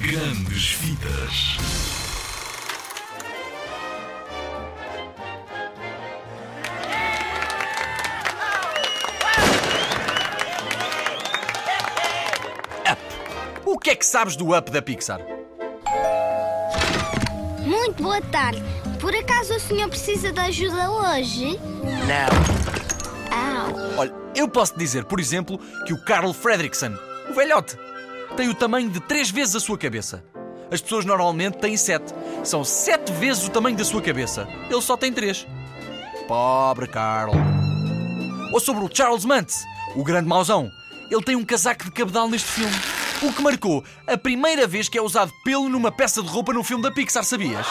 Grandes Vidas. Up. O que é que sabes do Up da Pixar? Muito boa tarde. Por acaso o senhor precisa de ajuda hoje? Não. Au. Olha, eu posso dizer, por exemplo, que o Carl Fredrickson, o velhote, tem o tamanho de três vezes a sua cabeça. As pessoas normalmente têm sete. São sete vezes o tamanho da sua cabeça. Ele só tem três. Pobre Carl. Ou sobre o Charles Mantz, o grande mauzão. Ele tem um casaco de cabedal neste filme. O que marcou a primeira vez que é usado pelo numa peça de roupa num filme da Pixar, sabias?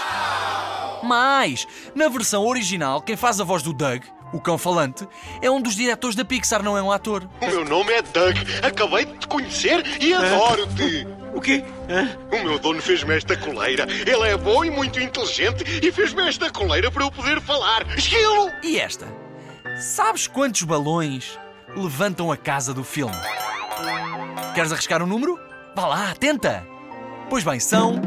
Mas, na versão original, quem faz a voz do Doug, o cão falante, é um dos diretores da Pixar, não é um ator. O meu nome é Doug. Acabei de te conhecer e adoro-te. O quê? Hã? O meu dono fez-me esta coleira. Ele é bom e muito inteligente e fez-me esta coleira para eu poder falar. Esquilo! E esta? Sabes quantos balões levantam a casa do filme? Queres arriscar um número? Vá lá, tenta! Pois bem, são.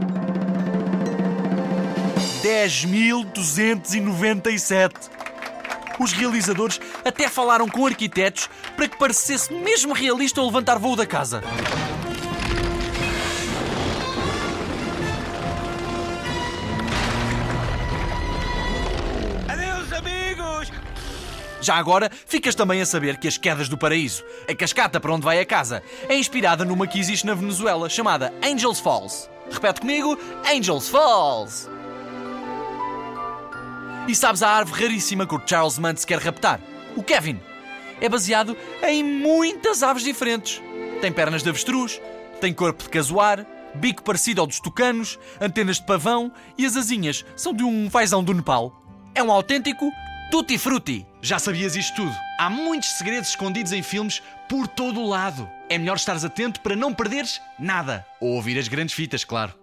10.297. Os realizadores até falaram com arquitetos para que parecesse mesmo realista o levantar voo da casa. Adeus, amigos! Já agora, ficas também a saber que as Quedas do Paraíso, a cascata para onde vai a casa, é inspirada numa que existe na Venezuela chamada Angels Falls. Repete comigo: Angels Falls! E sabes a árvore raríssima que o Charles Mantz quer raptar? O Kevin. É baseado em muitas aves diferentes. Tem pernas de avestruz, tem corpo de casoar, bico parecido ao dos tucanos, antenas de pavão e as asinhas são de um fazão do Nepal. É um autêntico tutti frutti. Já sabias isto tudo? Há muitos segredos escondidos em filmes por todo o lado. É melhor estares atento para não perderes nada. Ou ouvir as grandes fitas, claro.